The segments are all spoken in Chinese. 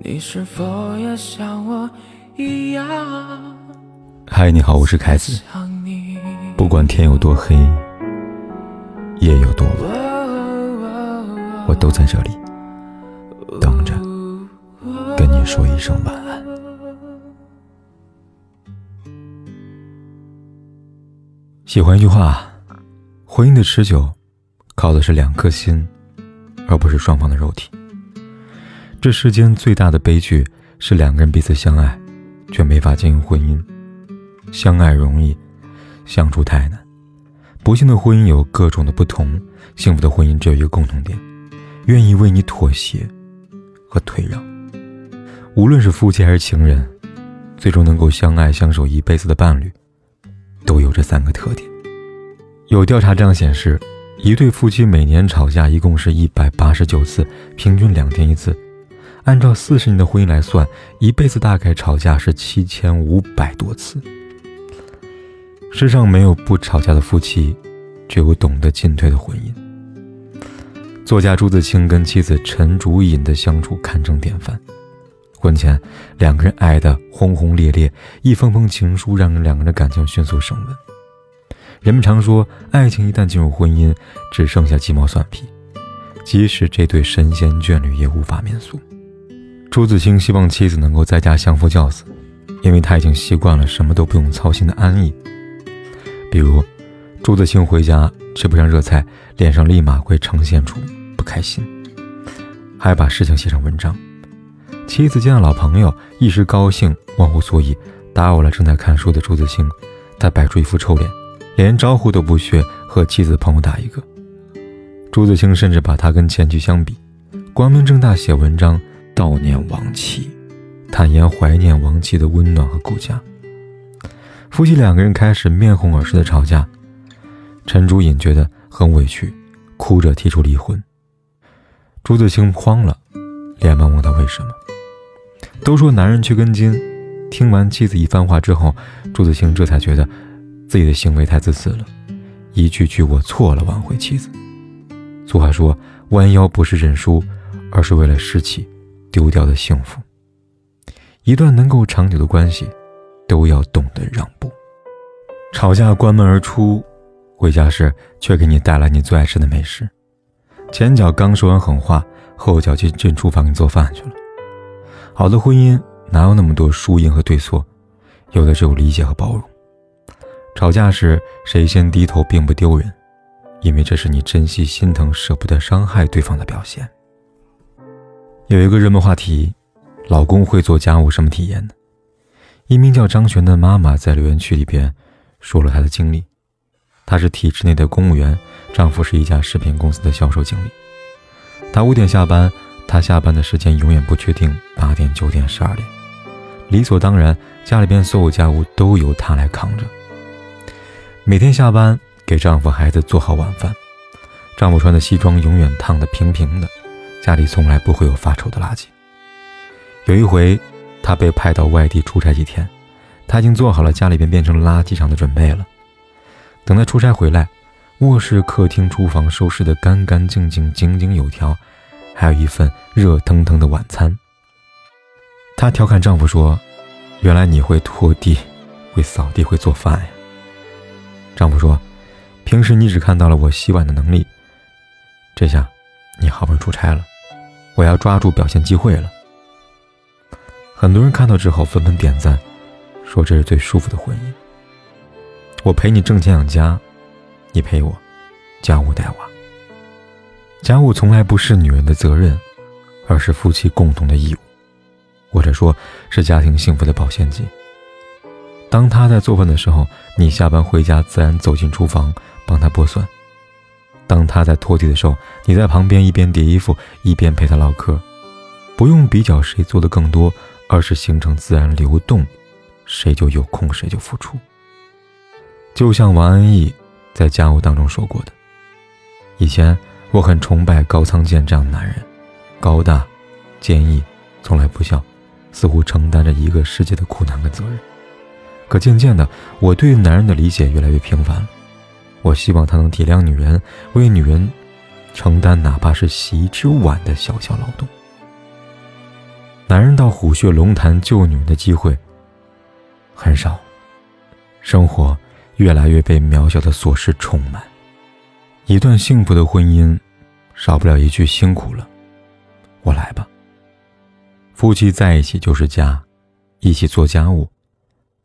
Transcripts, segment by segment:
你是否也像我一样？嗨，你好，我是凯子。不管天有多黑，夜有多晚，我都在这里等着跟你说一声晚安。喜欢一句话：婚姻的持久，靠的是两颗心，而不是双方的肉体。这世间最大的悲剧是两个人彼此相爱，却没法经营婚姻。相爱容易，相处太难。不幸的婚姻有各种的不同，幸福的婚姻只有一个共同点：愿意为你妥协和退让。无论是夫妻还是情人，最终能够相爱相守一辈子的伴侣，都有这三个特点。有调查这样显示，一对夫妻每年吵架一共是一百八十九次，平均两天一次。按照四十年的婚姻来算，一辈子大概吵架是七千五百多次。世上没有不吵架的夫妻，只有懂得进退的婚姻。作家朱自清跟妻子陈竹隐的相处堪称典范。婚前两个人爱得轰轰烈烈，一封封情书让两个人的感情迅速升温。人们常说，爱情一旦进入婚姻，只剩下鸡毛蒜皮，即使这对神仙眷侣也无法免俗。朱自清希望妻子能够在家相夫教子，因为他已经习惯了什么都不用操心的安逸。比如，朱自清回家吃不上热菜，脸上立马会呈现出不开心，还把事情写成文章。妻子见到老朋友，一时高兴，忘乎所以，打扰了正在看书的朱自清。他摆出一副臭脸，连招呼都不屑和妻子朋友打一个。朱自清甚至把他跟前妻相比，光明正大写文章。悼念亡妻，坦言怀念亡妻的温暖和顾家。夫妻两个人开始面红耳赤的吵架，陈竹隐觉得很委屈，哭着提出离婚。朱自清慌了，连忙问他为什么。都说男人缺根筋，听完妻子一番话之后，朱自清这才觉得自己的行为太自私了，一句句我错了挽回妻子。俗话说，弯腰不是认输，而是为了士气。丢掉的幸福，一段能够长久的关系，都要懂得让步。吵架关门而出，回家时却给你带来你最爱吃的美食。前脚刚说完狠话，后脚就进厨房给你做饭去了。好的婚姻哪有那么多输赢和对错，有的只有理解和包容。吵架时谁先低头并不丢人，因为这是你珍惜、心疼、舍不得伤害对方的表现。有一个热门话题：老公会做家务什么体验呢？一名叫张璇的妈妈在留言区里边说了她的经历。她是体制内的公务员，丈夫是一家食品公司的销售经理。她五点下班，她下班的时间永远不确定，八点、九点、十二点，理所当然，家里边所有家务都由她来扛着。每天下班给丈夫、孩子做好晚饭，丈夫穿的西装永远烫得平平的。家里从来不会有发臭的垃圾。有一回，他被派到外地出差几天，他已经做好了家里边变成垃圾场的准备了。等他出差回来，卧室、客厅、厨房收拾得干干净净、井井有条，还有一份热腾腾的晚餐。她调侃丈夫说：“原来你会拖地、会扫地、会做饭呀。”丈夫说：“平时你只看到了我洗碗的能力，这下……”你好不容易出差了，我要抓住表现机会了。很多人看到之后纷纷点赞，说这是最舒服的婚姻。我陪你挣钱养家，你陪我家务带娃。家务从来不是女人的责任，而是夫妻共同的义务，或者说，是家庭幸福的保鲜剂。当他在做饭的时候，你下班回家自然走进厨房帮他剥蒜。当他在拖地的时候，你在旁边一边叠衣服一边陪他唠嗑，不用比较谁做的更多，而是形成自然流动，谁就有空谁就付出。就像王安忆在家务当中说过的：“以前我很崇拜高仓健这样的男人，高大、坚毅，从来不笑，似乎承担着一个世界的苦难跟责任。可渐渐的，我对男人的理解越来越平凡了。”我希望他能体谅女人，为女人承担哪怕是洗一只碗的小小劳动。男人到虎穴龙潭救女人的机会很少，生活越来越被渺小的琐事充满。一段幸福的婚姻，少不了一句辛苦了，我来吧。夫妻在一起就是家，一起做家务，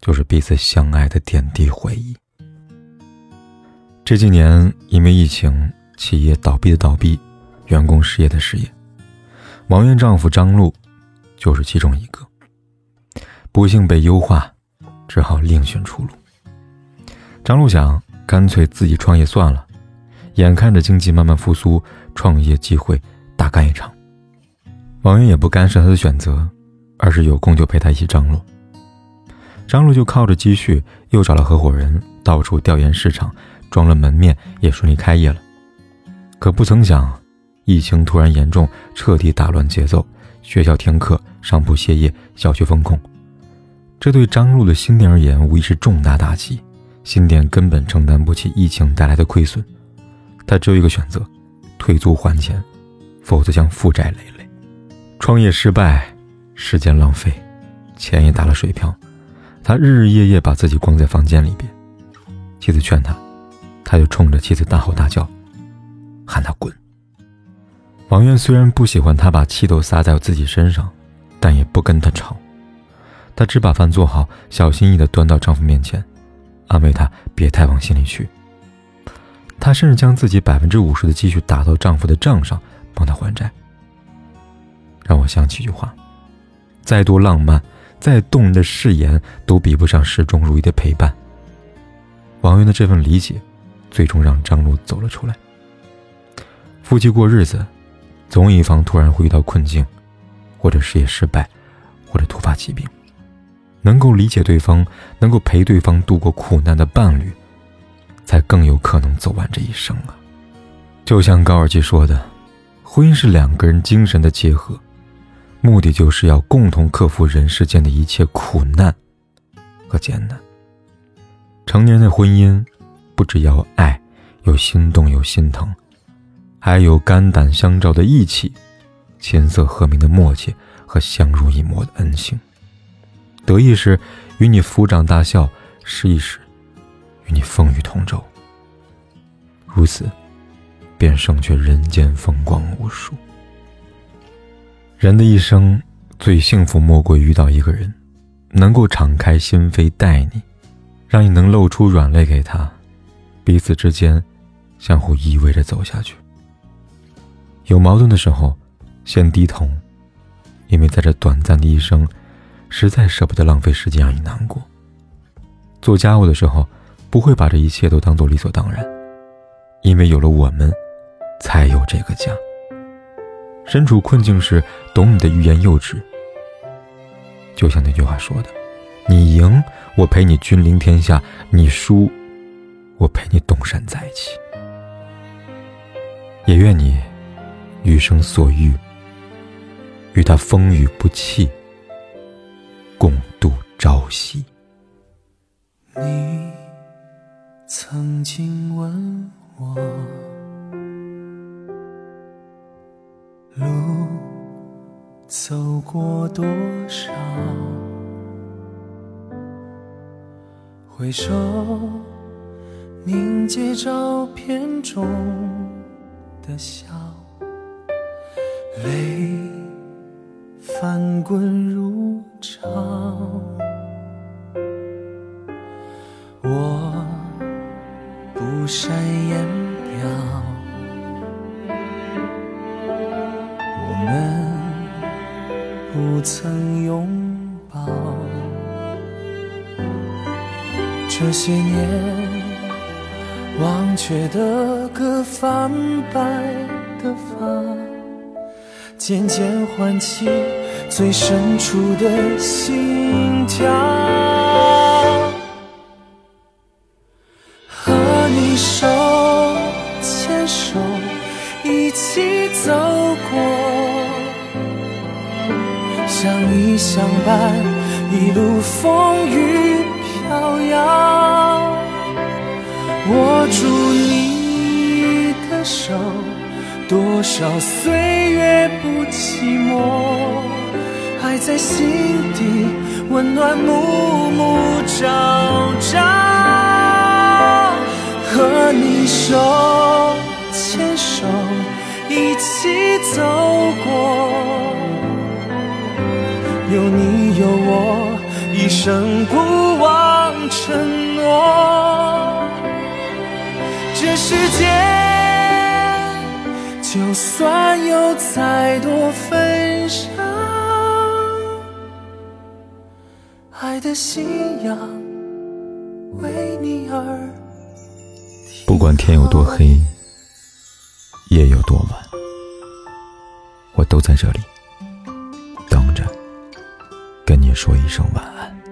就是彼此相爱的点滴回忆。这几年因为疫情，企业倒闭的倒闭，员工失业的失业，王媛丈夫张璐就是其中一个。不幸被优化，只好另寻出路。张璐想，干脆自己创业算了。眼看着经济慢慢复苏，创业机会大干一场。王源也不干涉他的选择，而是有空就陪他一起张罗。张璐就靠着积蓄，又找了合伙人，到处调研市场，装了门面，也顺利开业了。可不曾想，疫情突然严重，彻底打乱节奏，学校停课，商铺歇业，小区封控。这对张璐的新店而言，无疑是重大打击。新店根本承担不起疫情带来的亏损。他只有一个选择，退租还钱，否则将负债累累。创业失败，时间浪费，钱也打了水漂。他日日夜夜把自己关在房间里边。妻子劝他，他就冲着妻子大吼大叫，喊他滚。王源虽然不喜欢他把气都撒在自己身上，但也不跟他吵。他只把饭做好，小心翼翼地端到丈夫面前，安慰他别太往心里去。她甚至将自己百分之五十的积蓄打到丈夫的账上，帮他还债。让我想起一句话：再多浪漫、再动人的誓言，都比不上始终如一的陪伴。王源的这份理解，最终让张璐走了出来。夫妻过日子，总有一方突然会遇到困境，或者事业失败，或者突发疾病，能够理解对方，能够陪对方度过苦难的伴侣。才更有可能走完这一生啊！就像高尔基说的，婚姻是两个人精神的结合，目的就是要共同克服人世间的一切苦难和艰难。成年人的婚姻，不只要爱，有心动，有心疼，还有肝胆相照的义气，琴瑟和鸣的默契和相濡以沫的恩情。得意时与你抚掌大笑，失意时。与你风雨同舟，如此，便胜却人间风光无数。人的一生最幸福，莫过于遇到一个人，能够敞开心扉待你，让你能露出软肋给他，彼此之间相互依偎着走下去。有矛盾的时候，先低头，因为在这短暂的一生，实在舍不得浪费时间让你难过。做家务的时候。不会把这一切都当做理所当然，因为有了我们，才有这个家。身处困境时，懂你的欲言又止。就像那句话说的：“你赢，我陪你君临天下；你输，我陪你东山再起。”也愿你余生所遇，与他风雨不弃，共度朝夕。你。曾经问我，路走过多少？回首凝结照片中的笑，泪翻滚如潮。我。不善言表，我们不曾拥抱。这些年忘却的歌，泛白的发，渐渐唤起最深处的心跳。和你手牵手，一起走过相依相伴，一路风雨飘摇。握住你的手，多少岁月不寂寞。埋在心底，温暖暮暮朝朝。和你手牵手，一起走过，有你有我，一生不忘承诺。这世界。就算有再多纷扰，爱的信仰为你而。不管天有多黑，夜有多晚，我都在这里等着，跟你说一声晚安。